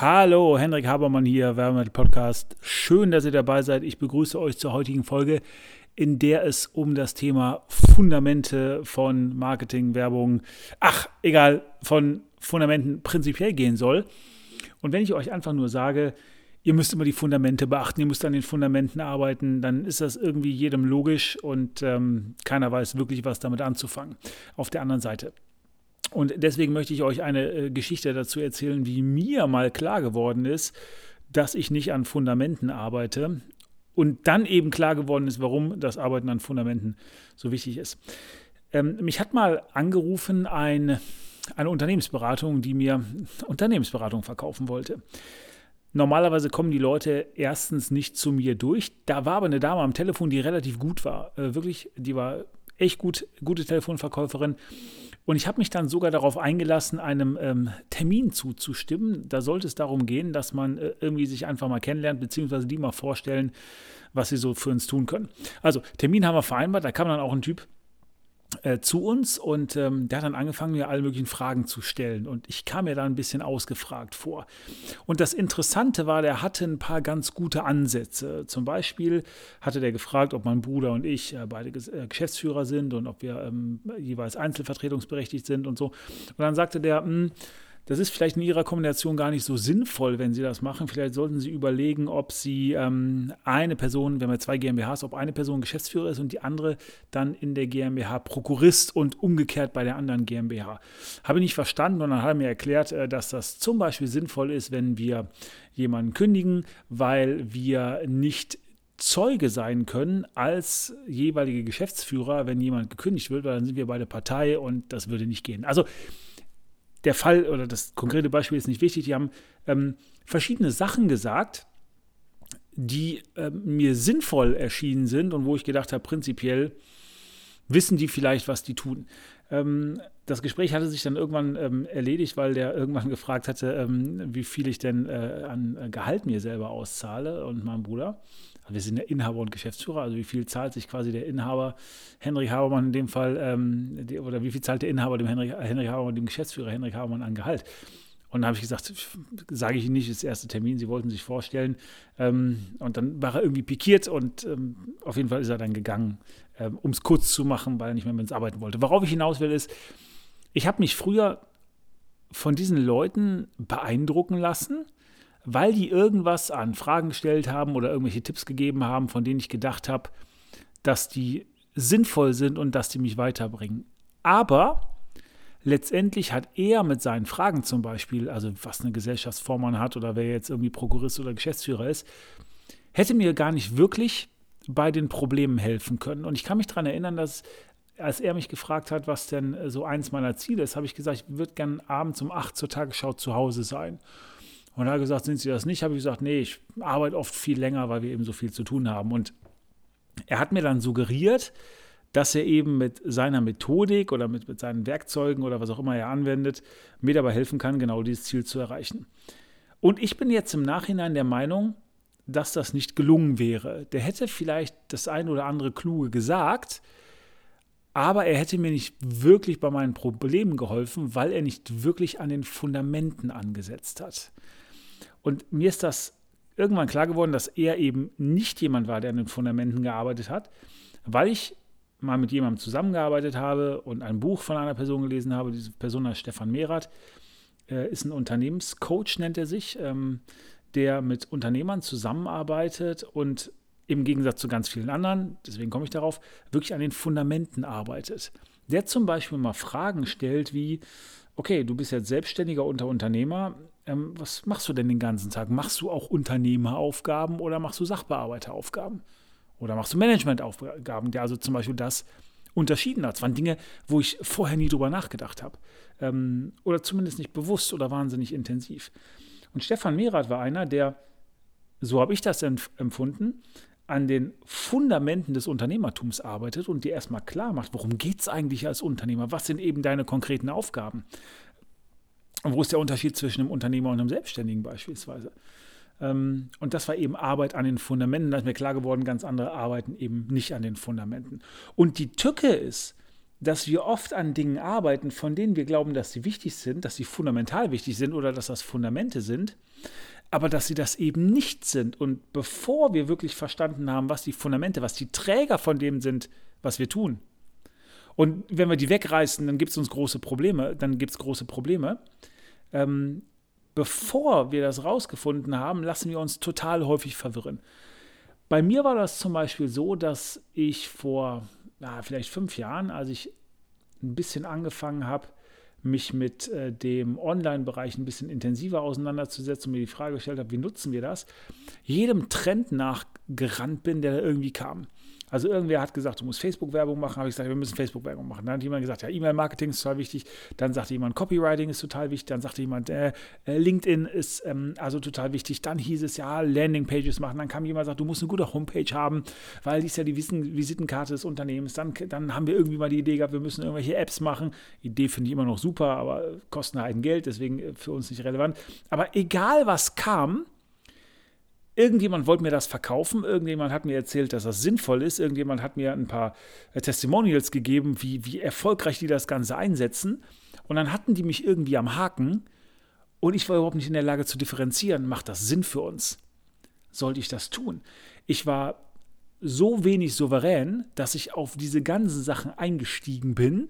Hallo, Henrik Habermann hier, Wärmemetal Podcast. Schön, dass ihr dabei seid. Ich begrüße euch zur heutigen Folge, in der es um das Thema Fundamente von Marketing, Werbung, ach, egal, von Fundamenten prinzipiell gehen soll. Und wenn ich euch einfach nur sage, ihr müsst immer die Fundamente beachten, ihr müsst an den Fundamenten arbeiten, dann ist das irgendwie jedem logisch und ähm, keiner weiß wirklich, was damit anzufangen. Auf der anderen Seite. Und deswegen möchte ich euch eine äh, Geschichte dazu erzählen, wie mir mal klar geworden ist, dass ich nicht an Fundamenten arbeite. Und dann eben klar geworden ist, warum das Arbeiten an Fundamenten so wichtig ist. Ähm, mich hat mal angerufen ein, eine Unternehmensberatung, die mir Unternehmensberatung verkaufen wollte. Normalerweise kommen die Leute erstens nicht zu mir durch. Da war aber eine Dame am Telefon, die relativ gut war. Äh, wirklich, die war echt gut, gute Telefonverkäuferin. Und ich habe mich dann sogar darauf eingelassen, einem ähm, Termin zuzustimmen. Da sollte es darum gehen, dass man äh, irgendwie sich einfach mal kennenlernt, beziehungsweise die mal vorstellen, was sie so für uns tun können. Also, Termin haben wir vereinbart, da kam dann auch ein Typ äh, zu uns und ähm, der hat dann angefangen, mir alle möglichen Fragen zu stellen. Und ich kam mir da ein bisschen ausgefragt vor. Und das Interessante war, der hatte ein paar ganz gute Ansätze. Zum Beispiel hatte der gefragt, ob mein Bruder und ich äh, beide äh, Geschäftsführer sind und ob wir ähm, jeweils einzelvertretungsberechtigt sind und so. Und dann sagte der, mh, hm, das ist vielleicht in Ihrer Kombination gar nicht so sinnvoll, wenn Sie das machen. Vielleicht sollten Sie überlegen, ob Sie ähm, eine Person, wir haben ja zwei GmbHs, ob eine Person Geschäftsführer ist und die andere dann in der GmbH Prokurist und umgekehrt bei der anderen GmbH. Habe ich nicht verstanden und dann hat er mir erklärt, äh, dass das zum Beispiel sinnvoll ist, wenn wir jemanden kündigen, weil wir nicht Zeuge sein können als jeweilige Geschäftsführer, wenn jemand gekündigt wird, weil dann sind wir beide Partei und das würde nicht gehen. Also der Fall oder das konkrete Beispiel ist nicht wichtig. Die haben ähm, verschiedene Sachen gesagt, die ähm, mir sinnvoll erschienen sind und wo ich gedacht habe, prinzipiell wissen die vielleicht, was die tun. Ähm, das Gespräch hatte sich dann irgendwann ähm, erledigt, weil der irgendwann gefragt hatte, ähm, wie viel ich denn äh, an Gehalt mir selber auszahle und meinem Bruder. Wir sind ja Inhaber und Geschäftsführer, also wie viel zahlt sich quasi der Inhaber, Henry Habermann in dem Fall, ähm, die, oder wie viel zahlt der Inhaber dem Henry, Henry Habermann, dem Geschäftsführer Henry Habermann an Gehalt? Und dann habe ich gesagt, sage ich Ihnen nicht, das erste Termin, Sie wollten sich vorstellen. Ähm, und dann war er irgendwie pikiert und ähm, auf jeden Fall ist er dann gegangen, ähm, um es kurz zu machen, weil er nicht mehr mit uns arbeiten wollte. Worauf ich hinaus will, ist, ich habe mich früher von diesen Leuten beeindrucken lassen weil die irgendwas an Fragen gestellt haben oder irgendwelche Tipps gegeben haben, von denen ich gedacht habe, dass die sinnvoll sind und dass die mich weiterbringen. Aber letztendlich hat er mit seinen Fragen zum Beispiel, also was eine Gesellschaftsform man hat oder wer jetzt irgendwie Prokurist oder Geschäftsführer ist, hätte mir gar nicht wirklich bei den Problemen helfen können. Und ich kann mich daran erinnern, dass als er mich gefragt hat, was denn so eins meiner Ziele ist, habe ich gesagt, ich würde gerne abends um acht zur Tagesschau zu Hause sein. Und er hat gesagt, sind Sie das nicht? Habe ich gesagt, nee, ich arbeite oft viel länger, weil wir eben so viel zu tun haben. Und er hat mir dann suggeriert, dass er eben mit seiner Methodik oder mit, mit seinen Werkzeugen oder was auch immer er anwendet, mir dabei helfen kann, genau dieses Ziel zu erreichen. Und ich bin jetzt im Nachhinein der Meinung, dass das nicht gelungen wäre. Der hätte vielleicht das ein oder andere Kluge gesagt, aber er hätte mir nicht wirklich bei meinen Problemen geholfen, weil er nicht wirklich an den Fundamenten angesetzt hat. Und mir ist das irgendwann klar geworden, dass er eben nicht jemand war, der an den Fundamenten gearbeitet hat, weil ich mal mit jemandem zusammengearbeitet habe und ein Buch von einer Person gelesen habe. Diese Person heißt Stefan Mehrath, äh, ist ein Unternehmenscoach, nennt er sich, ähm, der mit Unternehmern zusammenarbeitet und im Gegensatz zu ganz vielen anderen, deswegen komme ich darauf, wirklich an den Fundamenten arbeitet. Der zum Beispiel mal Fragen stellt wie, okay, du bist jetzt Selbstständiger unter Unternehmer, ähm, was machst du denn den ganzen Tag? Machst du auch Unternehmeraufgaben oder machst du Sachbearbeiteraufgaben? Oder machst du Managementaufgaben, also zum Beispiel das unterschieden hat? Das waren Dinge, wo ich vorher nie drüber nachgedacht habe. Ähm, oder zumindest nicht bewusst oder wahnsinnig intensiv. Und Stefan Merath war einer, der, so habe ich das empfunden, an den Fundamenten des Unternehmertums arbeitet und dir erstmal klar macht, worum geht es eigentlich als Unternehmer? Was sind eben deine konkreten Aufgaben? Und wo ist der Unterschied zwischen einem Unternehmer und einem Selbstständigen beispielsweise? Ähm, und das war eben Arbeit an den Fundamenten. Da ist mir klar geworden, ganz andere arbeiten eben nicht an den Fundamenten. Und die Tücke ist, dass wir oft an Dingen arbeiten, von denen wir glauben, dass sie wichtig sind, dass sie fundamental wichtig sind oder dass das Fundamente sind, aber dass sie das eben nicht sind. Und bevor wir wirklich verstanden haben, was die Fundamente, was die Träger von dem sind, was wir tun. Und wenn wir die wegreißen, dann gibt es uns große Probleme, dann gibt es große Probleme. Ähm, bevor wir das rausgefunden haben, lassen wir uns total häufig verwirren. Bei mir war das zum Beispiel so, dass ich vor na, vielleicht fünf Jahren, als ich ein bisschen angefangen habe, mich mit äh, dem Online-Bereich ein bisschen intensiver auseinanderzusetzen und mir die Frage gestellt habe, wie nutzen wir das, jedem Trend nachgerannt bin, der irgendwie kam. Also irgendwer hat gesagt, du musst Facebook-Werbung machen, habe ich gesagt, wir müssen Facebook-Werbung machen. Dann hat jemand gesagt, ja, E-Mail-Marketing ist total wichtig. Dann sagte jemand, Copywriting ist total wichtig. Dann sagte jemand, äh, äh, LinkedIn ist ähm, also total wichtig. Dann hieß es, ja, Landing-Pages machen. Dann kam jemand und sagte, du musst eine gute Homepage haben, weil die ist ja die Visitenkarte des Unternehmens. Dann, dann haben wir irgendwie mal die Idee gehabt, wir müssen irgendwelche Apps machen. Idee finde ich immer noch super, aber kosten halt Geld, deswegen äh, für uns nicht relevant. Aber egal was kam, Irgendjemand wollte mir das verkaufen, irgendjemand hat mir erzählt, dass das sinnvoll ist, irgendjemand hat mir ein paar äh, Testimonials gegeben, wie, wie erfolgreich die das Ganze einsetzen. Und dann hatten die mich irgendwie am Haken und ich war überhaupt nicht in der Lage zu differenzieren, macht das Sinn für uns? Sollte ich das tun? Ich war so wenig souverän, dass ich auf diese ganzen Sachen eingestiegen bin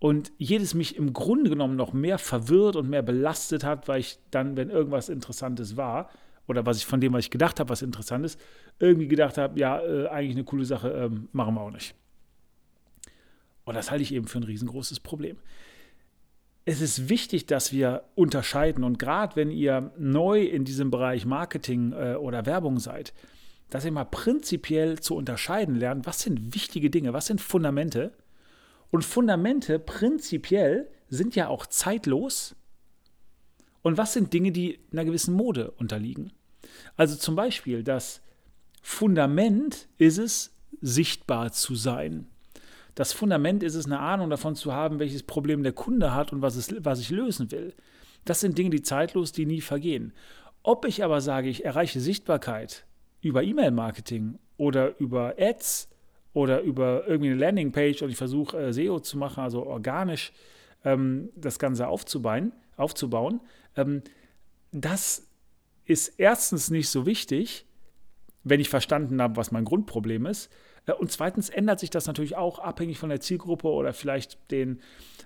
und jedes mich im Grunde genommen noch mehr verwirrt und mehr belastet hat, weil ich dann, wenn irgendwas Interessantes war, oder was ich von dem, was ich gedacht habe, was interessant ist, irgendwie gedacht habe, ja, äh, eigentlich eine coole Sache, ähm, machen wir auch nicht. Und das halte ich eben für ein riesengroßes Problem. Es ist wichtig, dass wir unterscheiden und gerade wenn ihr neu in diesem Bereich Marketing äh, oder Werbung seid, dass ihr mal prinzipiell zu unterscheiden lernt, was sind wichtige Dinge, was sind Fundamente. Und Fundamente prinzipiell sind ja auch zeitlos. Und was sind Dinge, die einer gewissen Mode unterliegen? Also zum Beispiel, das Fundament ist es, sichtbar zu sein. Das Fundament ist es, eine Ahnung davon zu haben, welches Problem der Kunde hat und was, es, was ich lösen will. Das sind Dinge, die zeitlos, die nie vergehen. Ob ich aber sage, ich erreiche Sichtbarkeit über E-Mail-Marketing oder über Ads oder über irgendwie eine Landingpage und ich versuche äh, SEO zu machen, also organisch ähm, das Ganze aufzubauen, aufzubauen ähm, das ist erstens nicht so wichtig, wenn ich verstanden habe, was mein Grundproblem ist. Äh, und zweitens ändert sich das natürlich auch abhängig von der Zielgruppe oder vielleicht den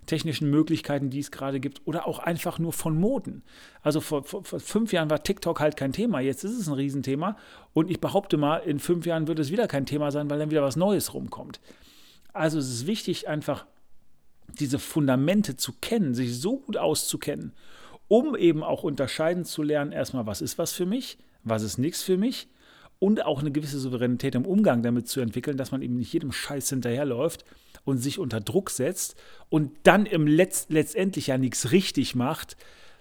technischen Möglichkeiten, die es gerade gibt, oder auch einfach nur von Moden. Also vor, vor, vor, fünf Jahren war TikTok halt kein Thema, jetzt ist es ein Riesenthema und ich behaupte mal, in fünf Jahren wird es wieder kein Thema sein, weil dann wieder was Neues rumkommt. Also es ist wichtig, einfach diese Fundamente zu kennen, sich so gut auszukennen um eben auch unterscheiden zu lernen, erstmal, was ist was für mich, was ist nichts für mich und auch eine gewisse Souveränität im Umgang damit zu entwickeln, dass man eben nicht jedem Scheiß hinterherläuft und sich unter Druck setzt und dann im Letz letztendlich ja nichts richtig macht,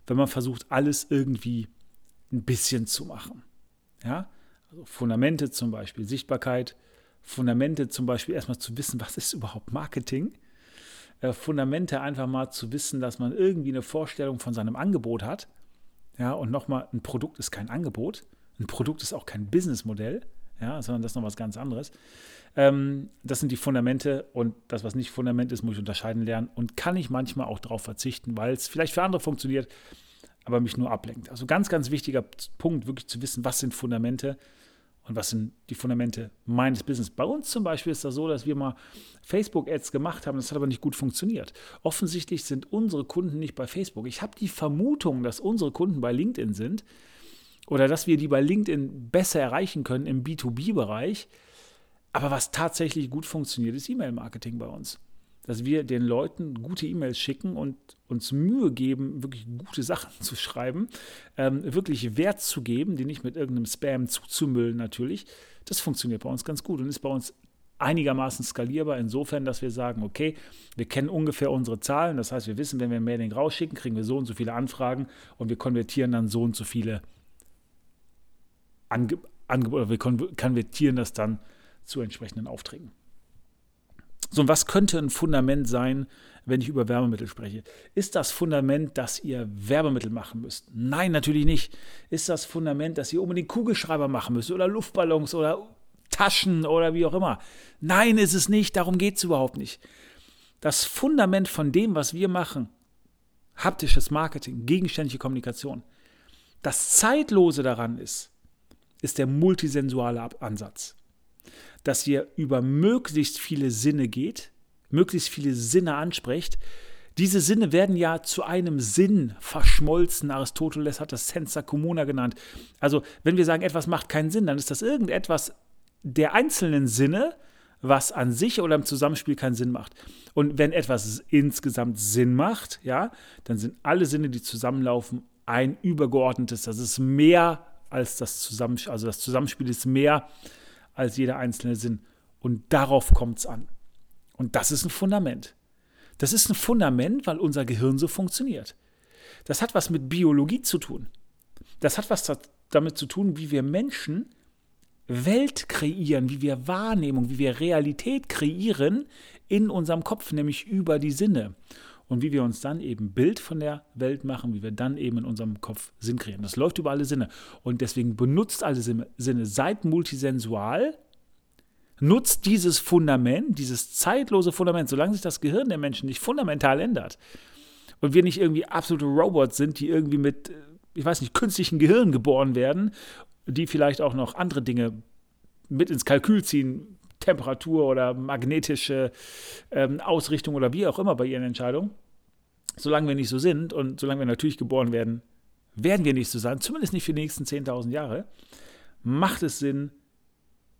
wenn man versucht, alles irgendwie ein bisschen zu machen. Ja? Also Fundamente zum Beispiel, Sichtbarkeit, Fundamente zum Beispiel erstmal zu wissen, was ist überhaupt Marketing äh, Fundamente einfach mal zu wissen, dass man irgendwie eine Vorstellung von seinem Angebot hat. Ja, und nochmal, ein Produkt ist kein Angebot. Ein Produkt ist auch kein Businessmodell, ja, sondern das ist noch was ganz anderes. Ähm, das sind die Fundamente und das, was nicht Fundament ist, muss ich unterscheiden lernen und kann ich manchmal auch darauf verzichten, weil es vielleicht für andere funktioniert, aber mich nur ablenkt. Also ganz, ganz wichtiger Punkt, wirklich zu wissen, was sind Fundamente und was sind die Fundamente meines Business? Bei uns zum Beispiel ist das so, dass wir mal Facebook-Ads gemacht haben, das hat aber nicht gut funktioniert. Offensichtlich sind unsere Kunden nicht bei Facebook. Ich habe die Vermutung, dass unsere Kunden bei LinkedIn sind oder dass wir die bei LinkedIn besser erreichen können im B2B-Bereich. Aber was tatsächlich gut funktioniert, ist E-Mail-Marketing bei uns dass wir den Leuten gute E-Mails schicken und uns Mühe geben, wirklich gute Sachen zu schreiben, ähm, wirklich Wert zu geben, die nicht mit irgendeinem Spam zuzumüllen natürlich. Das funktioniert bei uns ganz gut und ist bei uns einigermaßen skalierbar insofern, dass wir sagen, okay, wir kennen ungefähr unsere Zahlen, das heißt, wir wissen, wenn wir ein Mailing rausschicken, kriegen wir so und so viele Anfragen und wir konvertieren dann so und so viele Angebote, Ange wir konvertieren das dann zu entsprechenden Aufträgen. So, und was könnte ein Fundament sein, wenn ich über Werbemittel spreche? Ist das Fundament, dass ihr Werbemittel machen müsst? Nein, natürlich nicht. Ist das Fundament, dass ihr unbedingt Kugelschreiber machen müsst oder Luftballons oder Taschen oder wie auch immer? Nein, ist es nicht. Darum geht es überhaupt nicht. Das Fundament von dem, was wir machen, haptisches Marketing, gegenständliche Kommunikation, Das Zeitlose daran ist, ist der multisensuale Ansatz. Dass ihr über möglichst viele Sinne geht, möglichst viele Sinne ansprecht. Diese Sinne werden ja zu einem Sinn verschmolzen. Aristoteles hat das sensa communa genannt. Also, wenn wir sagen, etwas macht keinen Sinn, dann ist das irgendetwas der einzelnen Sinne, was an sich oder im Zusammenspiel keinen Sinn macht. Und wenn etwas insgesamt Sinn macht, ja, dann sind alle Sinne, die zusammenlaufen, ein übergeordnetes. Das ist mehr als das Zusammenspiel. Also das Zusammenspiel ist mehr als jeder einzelne Sinn. Und darauf kommt es an. Und das ist ein Fundament. Das ist ein Fundament, weil unser Gehirn so funktioniert. Das hat was mit Biologie zu tun. Das hat was damit zu tun, wie wir Menschen Welt kreieren, wie wir Wahrnehmung, wie wir Realität kreieren in unserem Kopf, nämlich über die Sinne. Und wie wir uns dann eben Bild von der Welt machen, wie wir dann eben in unserem Kopf Sinn kreieren. Das läuft über alle Sinne. Und deswegen benutzt alle Sinne. Seid multisensual, nutzt dieses Fundament, dieses zeitlose Fundament, solange sich das Gehirn der Menschen nicht fundamental ändert und wir nicht irgendwie absolute Robots sind, die irgendwie mit, ich weiß nicht, künstlichen Gehirn geboren werden die vielleicht auch noch andere Dinge mit ins Kalkül ziehen, Temperatur oder magnetische ähm, Ausrichtung oder wie auch immer bei ihren Entscheidungen. Solange wir nicht so sind und solange wir natürlich geboren werden, werden wir nicht so sein, zumindest nicht für die nächsten 10.000 Jahre, macht es Sinn,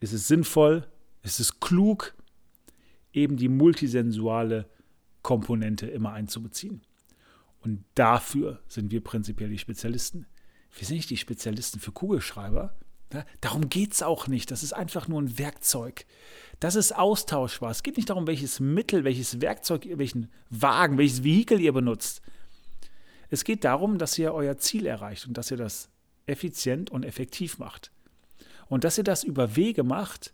ist es sinnvoll, ist es klug, eben die multisensuale Komponente immer einzubeziehen. Und dafür sind wir prinzipiell die Spezialisten wir sind nicht die Spezialisten für Kugelschreiber. Ja, darum geht es auch nicht. Das ist einfach nur ein Werkzeug. Das ist austauschbar. Es geht nicht darum, welches Mittel, welches Werkzeug, welchen Wagen, welches Vehikel ihr benutzt. Es geht darum, dass ihr euer Ziel erreicht und dass ihr das effizient und effektiv macht. Und dass ihr das über Wege macht,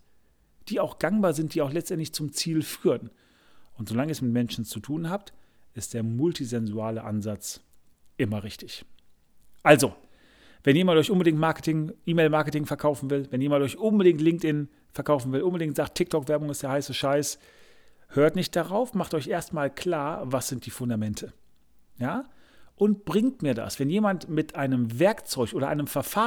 die auch gangbar sind, die auch letztendlich zum Ziel führen. Und solange ihr es mit Menschen zu tun habt, ist der multisensuale Ansatz immer richtig. Also, wenn jemand euch unbedingt Marketing, E-Mail-Marketing verkaufen will, wenn jemand euch unbedingt LinkedIn verkaufen will, unbedingt sagt, TikTok-Werbung ist der heiße Scheiß, hört nicht darauf, macht euch erstmal klar, was sind die Fundamente. Ja? Und bringt mir das. Wenn jemand mit einem Werkzeug oder einem Verfahren